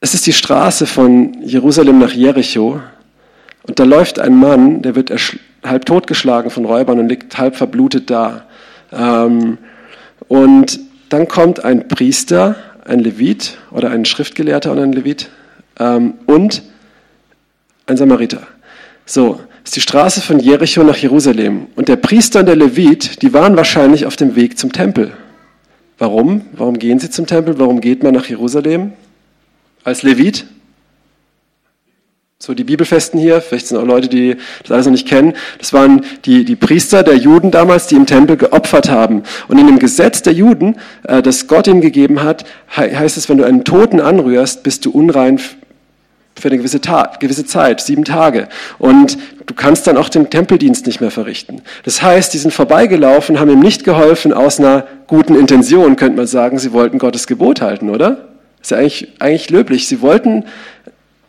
es ist die Straße von Jerusalem nach Jericho und da läuft ein Mann, der wird halb totgeschlagen von Räubern und liegt halb verblutet da. Ähm, und dann kommt ein Priester, ein Levit oder ein Schriftgelehrter und ein Levit ähm, und ein Samariter. So, ist die Straße von Jericho nach Jerusalem. Und der Priester und der Levit, die waren wahrscheinlich auf dem Weg zum Tempel. Warum? Warum gehen sie zum Tempel? Warum geht man nach Jerusalem? Als Levit? So, die Bibelfesten hier, vielleicht sind auch Leute, die das alles noch nicht kennen. Das waren die, die Priester der Juden damals, die im Tempel geopfert haben. Und in dem Gesetz der Juden, äh, das Gott ihnen gegeben hat, heißt es, wenn du einen Toten anrührst, bist du unrein für eine gewisse, Tat, gewisse Zeit, sieben Tage. Und du kannst dann auch den Tempeldienst nicht mehr verrichten. Das heißt, die sind vorbeigelaufen, haben ihm nicht geholfen aus einer guten Intention, könnte man sagen, sie wollten Gottes Gebot halten, oder? Ist ja eigentlich, eigentlich löblich. Sie wollten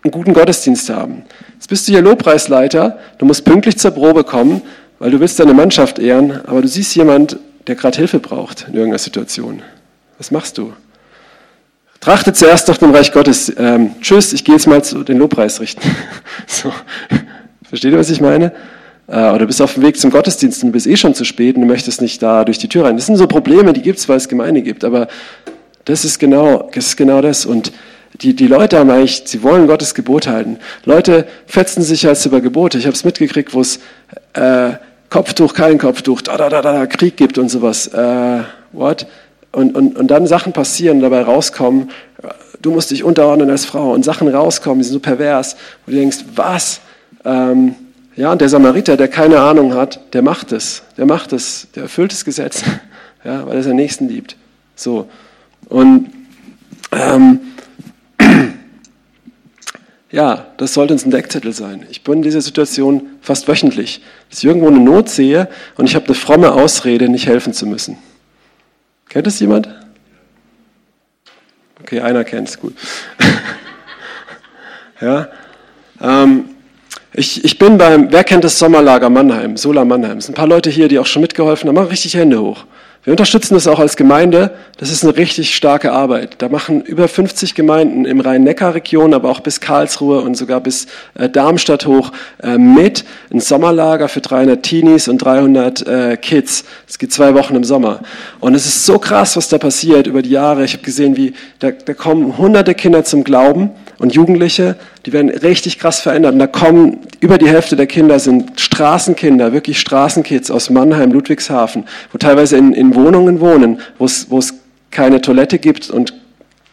einen guten Gottesdienst haben. Jetzt bist du hier Lobpreisleiter, du musst pünktlich zur Probe kommen, weil du willst deine Mannschaft ehren, aber du siehst jemand, der gerade Hilfe braucht in irgendeiner Situation. Was machst du? Trachte zuerst nach dem Reich Gottes. Ähm, tschüss, ich gehe jetzt mal zu den Lobpreis richten. so. Versteht ihr, was ich meine? Äh, oder bist auf dem Weg zum Gottesdienst und du bist eh schon zu spät und du möchtest nicht da durch die Tür rein. Das sind so Probleme, die gibt es, weil es Gemeinde gibt. Aber das ist genau das. Ist genau das. Und die, die Leute haben eigentlich, sie wollen Gottes Gebot halten. Leute fetzen sich als über Gebote. Ich habe es mitgekriegt, wo es äh, Kopftuch, kein Kopftuch, da, da, da, da, Krieg gibt und sowas. Äh, what? Und, und, und dann Sachen passieren, dabei rauskommen, du musst dich unterordnen als Frau und Sachen rauskommen, die sind so pervers, wo du denkst, was? Ähm, ja, und der Samariter, der keine Ahnung hat, der macht es, der macht es, der erfüllt das Gesetz, ja, weil er seinen Nächsten liebt. So. Und ähm, ja, das sollte uns ein Deckzettel sein. Ich bin in dieser Situation fast wöchentlich, dass ich irgendwo eine Not sehe und ich habe eine fromme Ausrede, nicht helfen zu müssen. Kennt es jemand? Okay, einer kennt es, gut. ja, ähm, ich, ich bin beim, wer kennt das Sommerlager Mannheim, Sola Mannheim? Es sind ein paar Leute hier, die auch schon mitgeholfen haben, machen richtig Hände hoch. Wir unterstützen das auch als Gemeinde. Das ist eine richtig starke Arbeit. Da machen über 50 Gemeinden im Rhein-Neckar-Region, aber auch bis Karlsruhe und sogar bis äh, Darmstadt hoch äh, mit. Ein Sommerlager für 300 Teenies und 300 äh, Kids. Es geht zwei Wochen im Sommer. Und es ist so krass, was da passiert über die Jahre. Ich habe gesehen, wie da, da kommen hunderte Kinder zum Glauben und Jugendliche, die werden richtig krass verändert. Und da kommen, über die Hälfte der Kinder sind Straßenkinder, wirklich Straßenkids aus Mannheim, Ludwigshafen, wo teilweise in, in Wohnungen wohnen, wo es, keine Toilette gibt und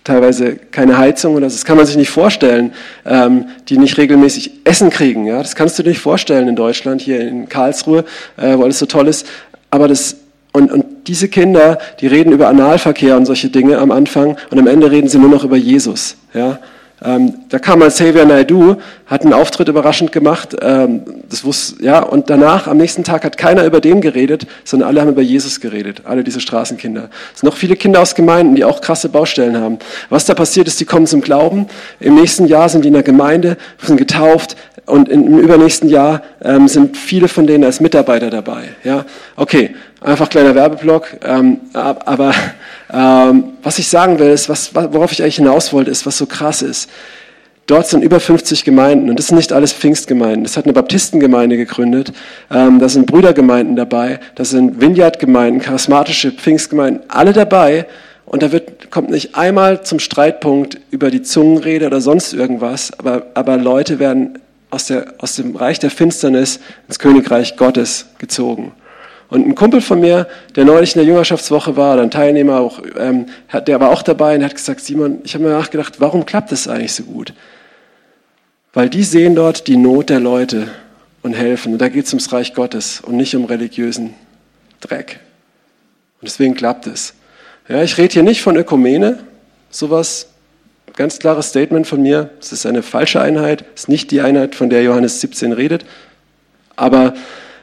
teilweise keine Heizung oder. Das kann man sich nicht vorstellen, ähm, die nicht regelmäßig Essen kriegen. Ja? Das kannst du dir nicht vorstellen in Deutschland, hier in Karlsruhe, äh, wo alles so toll ist. Aber das, und, und diese Kinder, die reden über Analverkehr und solche Dinge am Anfang und am Ende reden sie nur noch über Jesus. Ja? Ähm, da kam mal Xavier Naidoo, hat einen Auftritt überraschend gemacht. Ähm, das wusste, ja, und danach, am nächsten Tag, hat keiner über den geredet, sondern alle haben über Jesus geredet. Alle diese Straßenkinder. Es sind noch viele Kinder aus Gemeinden, die auch krasse Baustellen haben. Was da passiert ist, die kommen zum Glauben. Im nächsten Jahr sind die in der Gemeinde, sind getauft. Und im übernächsten Jahr ähm, sind viele von denen als Mitarbeiter dabei. Ja, okay, einfach kleiner Werbeblock. Ähm, aber ähm, was ich sagen will, ist, was, worauf ich eigentlich hinaus wollte, ist, was so krass ist. Dort sind über 50 Gemeinden und das sind nicht alles Pfingstgemeinden. Das hat eine Baptistengemeinde gegründet. Ähm, da sind Brüdergemeinden dabei, da sind Vineyard-Gemeinden, charismatische Pfingstgemeinden, alle dabei. Und da wird, kommt nicht einmal zum Streitpunkt über die Zungenrede oder sonst irgendwas, aber, aber Leute werden aus, der, aus dem Reich der Finsternis ins Königreich Gottes gezogen. Und ein Kumpel von mir, der neulich in der Jüngerschaftswoche war, oder ein Teilnehmer auch, ähm, der war auch dabei und hat gesagt, Simon, ich habe mir nachgedacht, warum klappt das eigentlich so gut? Weil die sehen dort die Not der Leute und helfen. Und da geht es ums Reich Gottes und nicht um religiösen Dreck. Und deswegen klappt es. Ja, ich rede hier nicht von Ökumene, sowas, ganz klares Statement von mir. Es ist eine falsche Einheit, es ist nicht die Einheit, von der Johannes 17 redet. Aber,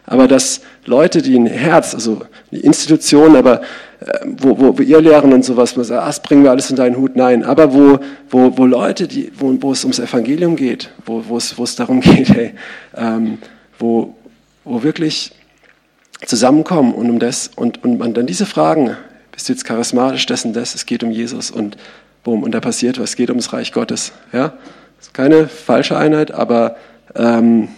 aber das, Leute, die ein Herz, also die Institution, aber äh, wo, wo, ihr lehren und sowas, man sagt, ah, das bringen wir alles in deinen Hut, nein, aber wo, wo, wo Leute, die, wo, wo es ums Evangelium geht, wo, wo, es, wo es darum geht, hey, ähm, wo, wo wirklich zusammenkommen und um das und, und man dann diese Fragen, bist du jetzt charismatisch, dessen das, es geht um Jesus und boom, und da passiert was, geht ums Reich Gottes, ja, das ist keine falsche Einheit, aber ähm,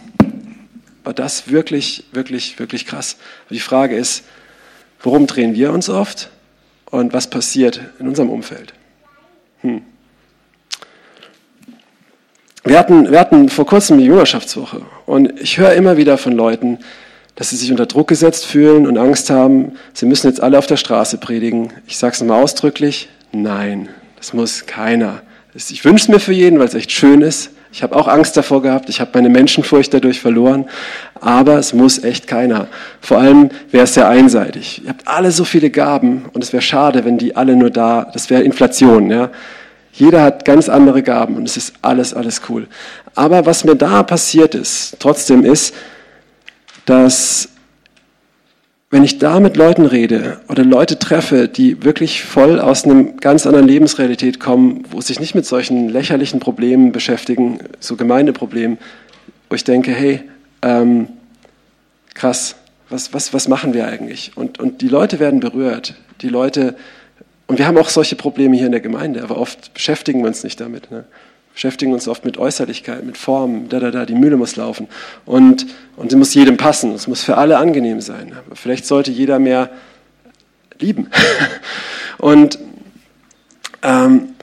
war das wirklich, wirklich, wirklich krass. die Frage ist, worum drehen wir uns oft und was passiert in unserem Umfeld? Hm. Wir hatten, wir hatten vor kurzem die Jüngerschaftswoche und ich höre immer wieder von Leuten, dass sie sich unter Druck gesetzt fühlen und Angst haben, sie müssen jetzt alle auf der Straße predigen. Ich sage es nochmal ausdrücklich, nein, das muss keiner. Ich wünsche es mir für jeden, weil es echt schön ist, ich habe auch Angst davor gehabt, ich habe meine Menschenfurcht dadurch verloren, aber es muss echt keiner. Vor allem wäre es sehr einseitig. Ihr habt alle so viele Gaben und es wäre schade, wenn die alle nur da, das wäre Inflation. Ja? Jeder hat ganz andere Gaben und es ist alles, alles cool. Aber was mir da passiert ist, trotzdem ist, dass wenn ich da mit Leuten rede oder Leute treffe, die wirklich voll aus einer ganz anderen Lebensrealität kommen, wo sich nicht mit solchen lächerlichen Problemen beschäftigen, so Gemeindeproblemen, wo ich denke, hey, ähm, krass, was, was, was machen wir eigentlich? Und, und die Leute werden berührt. Die Leute, und wir haben auch solche Probleme hier in der Gemeinde, aber oft beschäftigen wir uns nicht damit. Ne? Beschäftigen uns oft mit Äußerlichkeit, mit Formen, da, da, da, die Mühle muss laufen. Und, und sie muss jedem passen, es muss für alle angenehm sein. Aber vielleicht sollte jeder mehr lieben. und ähm,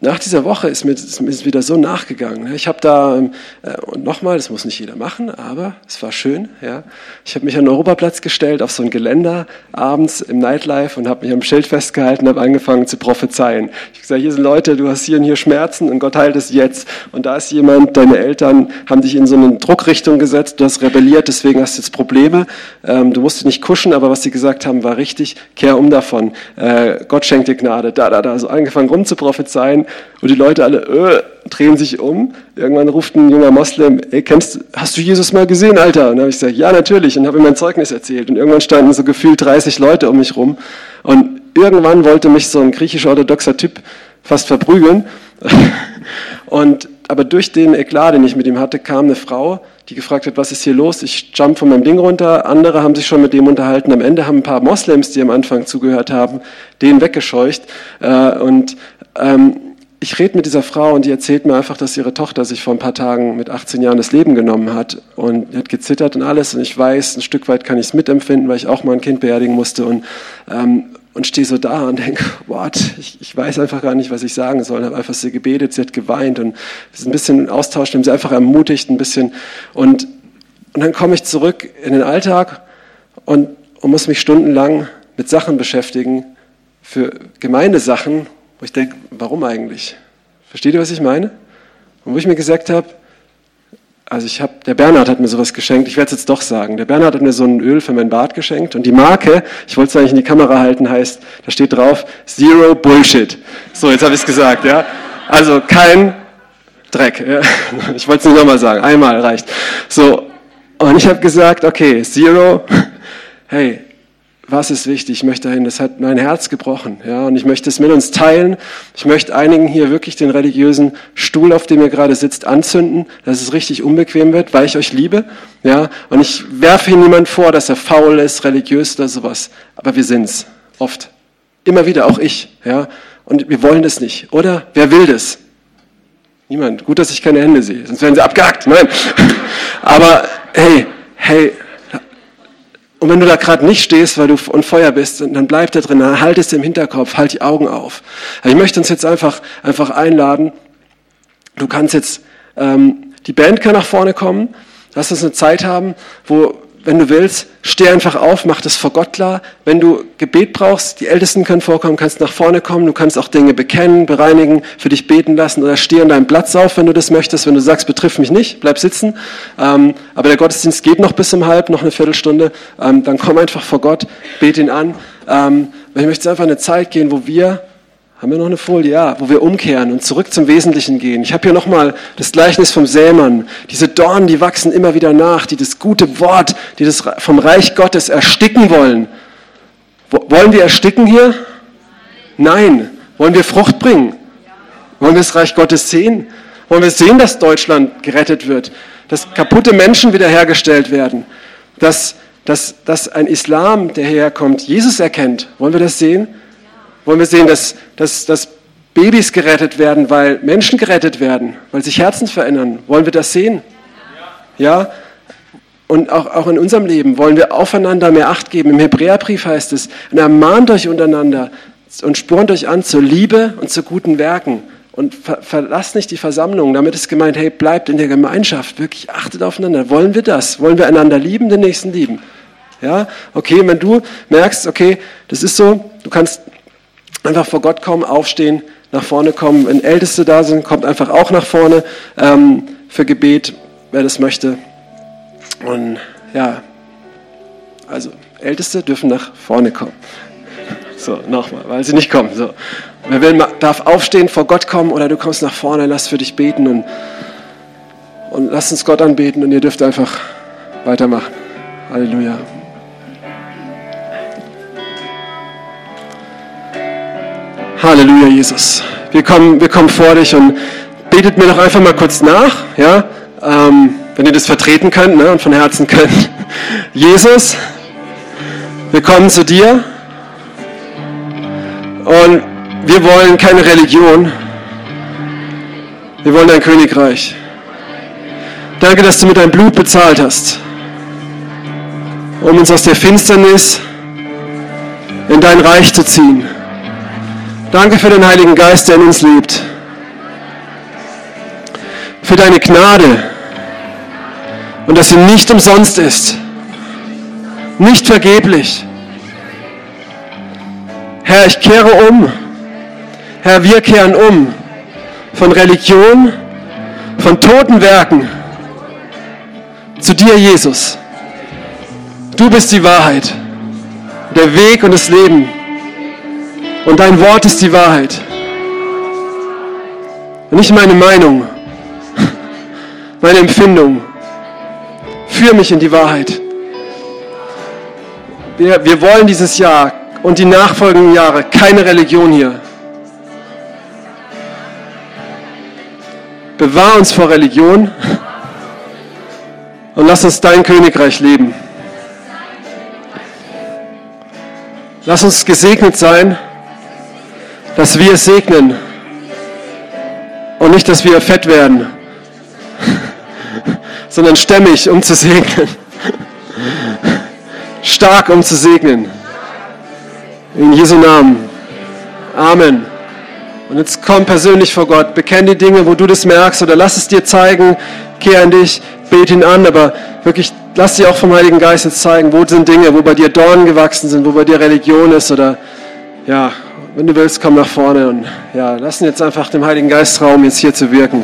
nach dieser Woche ist mir, ist mir wieder so nachgegangen. Ich habe da, ähm, äh, und nochmal, das muss nicht jeder machen, aber es war schön. Ja. Ich habe mich an den Europaplatz gestellt, auf so ein Geländer abends im Nightlife und habe mich am Schild festgehalten und habe angefangen zu prophezeien. Ich gesagt, hier sind Leute, du hast hier und hier Schmerzen und Gott heilt es jetzt. Und da ist jemand, deine Eltern haben dich in so eine Druckrichtung gesetzt, du hast rebelliert, deswegen hast du jetzt Probleme. Ähm, du musst nicht kuschen, aber was sie gesagt haben, war richtig. Kehr um davon. Äh, Gott schenkt dir Gnade. Da, da, da. So angefangen rum zu prophezeien und die Leute alle äh, drehen sich um. Irgendwann ruft ein junger Moslem, ey, kennst, hast du Jesus mal gesehen, Alter? Und dann habe ich gesagt, ja, natürlich. Und habe ihm mein Zeugnis erzählt. Und irgendwann standen so gefühlt 30 Leute um mich rum. Und irgendwann wollte mich so ein griechisch-orthodoxer Typ fast verprügeln. Und, aber durch den Eklat, den ich mit ihm hatte, kam eine Frau, die gefragt hat, was ist hier los? Ich jump von meinem Ding runter. Andere haben sich schon mit dem unterhalten. Am Ende haben ein paar Moslems, die am Anfang zugehört haben, den weggescheucht. Äh, und ähm, ich rede mit dieser Frau und die erzählt mir einfach, dass ihre Tochter sich vor ein paar Tagen mit 18 Jahren das Leben genommen hat und hat gezittert und alles. Und ich weiß, ein Stück weit kann ich es mitempfinden, weil ich auch mal ein Kind beerdigen musste und, ähm, und stehe so da und denke, what, ich, ich weiß einfach gar nicht, was ich sagen soll. Habe einfach sie gebetet, sie hat geweint und wir sind ein bisschen austauscht, haben sie einfach ermutigt ein bisschen. Und, und dann komme ich zurück in den Alltag und, und muss mich stundenlang mit Sachen beschäftigen, für Gemeindesachen, wo ich denke, warum eigentlich? Versteht ihr, was ich meine? Und wo ich mir gesagt habe, also ich habe, der Bernhard hat mir sowas geschenkt, ich werde es jetzt doch sagen. Der Bernhard hat mir so ein Öl für mein Bart geschenkt und die Marke, ich wollte es eigentlich in die Kamera halten, heißt, da steht drauf, Zero Bullshit. So, jetzt habe ich es gesagt, ja. Also kein Dreck. Ja. Ich wollte es nicht nochmal sagen, einmal reicht. So, und ich habe gesagt, okay, Zero, hey, was ist wichtig? Ich möchte dahin, das hat mein Herz gebrochen, ja, und ich möchte es mit uns teilen. Ich möchte einigen hier wirklich den religiösen Stuhl, auf dem ihr gerade sitzt, anzünden, dass es richtig unbequem wird, weil ich euch liebe, ja, und ich werfe hier niemand vor, dass er faul ist, religiös oder sowas, aber wir sind's, oft. Immer wieder, auch ich, ja, und wir wollen das nicht, oder? Wer will das? Niemand. Gut, dass ich keine Hände sehe, sonst werden sie abgehackt, nein. Aber, hey, hey, und wenn du da gerade nicht stehst, weil du on Feuer bist, dann bleib da drin, halt es im Hinterkopf, halt die Augen auf. Ich möchte uns jetzt einfach, einfach einladen. Du kannst jetzt, ähm, die Band kann nach vorne kommen. Lass uns eine Zeit haben, wo wenn du willst, steh einfach auf, mach das vor Gott klar. Wenn du Gebet brauchst, die Ältesten können vorkommen, kannst nach vorne kommen, du kannst auch Dinge bekennen, bereinigen, für dich beten lassen oder steh an deinem Platz auf, wenn du das möchtest. Wenn du sagst, betrifft mich nicht, bleib sitzen. Ähm, aber der Gottesdienst geht noch bis um halb, noch eine Viertelstunde. Ähm, dann komm einfach vor Gott, bete ihn an. Ähm, ich möchte einfach eine Zeit gehen, wo wir haben wir noch eine Folie? Ja, wo wir umkehren und zurück zum Wesentlichen gehen. Ich habe hier nochmal das Gleichnis vom Sämann. Diese Dornen, die wachsen immer wieder nach, die das gute Wort, die das vom Reich Gottes ersticken wollen. Wollen wir ersticken hier? Nein. Wollen wir Frucht bringen? Wollen wir das Reich Gottes sehen? Wollen wir sehen, dass Deutschland gerettet wird? Dass kaputte Menschen wiederhergestellt werden? Dass, dass, dass ein Islam, der herkommt, Jesus erkennt? Wollen wir das sehen? Wollen wir sehen, dass, dass, dass Babys gerettet werden, weil Menschen gerettet werden, weil sich Herzen verändern? Wollen wir das sehen? Ja? Und auch, auch in unserem Leben wollen wir aufeinander mehr Acht geben. Im Hebräerbrief heißt es, ermahnt euch untereinander und spornt euch an zur Liebe und zu guten Werken. Und ver verlasst nicht die Versammlung. Damit ist gemeint, hey, bleibt in der Gemeinschaft. Wirklich achtet aufeinander. Wollen wir das? Wollen wir einander lieben, den Nächsten lieben? Ja? Okay, wenn du merkst, okay, das ist so, du kannst einfach vor Gott kommen, aufstehen, nach vorne kommen. Wenn Älteste da sind, kommt einfach auch nach vorne ähm, für Gebet, wer das möchte. Und ja, also Älteste dürfen nach vorne kommen. So, nochmal, weil sie nicht kommen. So. Wer will, darf aufstehen, vor Gott kommen oder du kommst nach vorne, lass für dich beten und, und lass uns Gott anbeten und ihr dürft einfach weitermachen. Halleluja. Halleluja, Jesus. Wir kommen, wir kommen vor dich und betet mir doch einfach mal kurz nach, ja, ähm, wenn ihr das vertreten könnt ne, und von Herzen könnt. Jesus, wir kommen zu dir und wir wollen keine Religion, wir wollen dein Königreich. Danke, dass du mit deinem Blut bezahlt hast, um uns aus der Finsternis in dein Reich zu ziehen. Danke für den Heiligen Geist, der in uns lebt. Für deine Gnade und dass sie nicht umsonst ist, nicht vergeblich. Herr, ich kehre um. Herr, wir kehren um von Religion, von toten Werken zu dir, Jesus. Du bist die Wahrheit, der Weg und das Leben. Und dein Wort ist die Wahrheit. nicht meine Meinung, meine Empfindung. Führ mich in die Wahrheit. Wir, wir wollen dieses Jahr und die nachfolgenden Jahre keine Religion hier. Bewahr uns vor Religion und lass uns dein Königreich leben. Lass uns gesegnet sein, dass wir segnen und nicht, dass wir fett werden, sondern stämmig, um zu segnen. Stark, um zu segnen. In Jesu Namen. Amen. Und jetzt komm persönlich vor Gott, bekenn die Dinge, wo du das merkst oder lass es dir zeigen, kehr an dich, bete ihn an, aber wirklich lass dir auch vom Heiligen Geist jetzt zeigen, wo sind Dinge, wo bei dir Dornen gewachsen sind, wo bei dir Religion ist oder ja, wenn du willst, komm nach vorne und ja, lassen jetzt einfach dem Heiligen Geist Raum, jetzt hier zu wirken.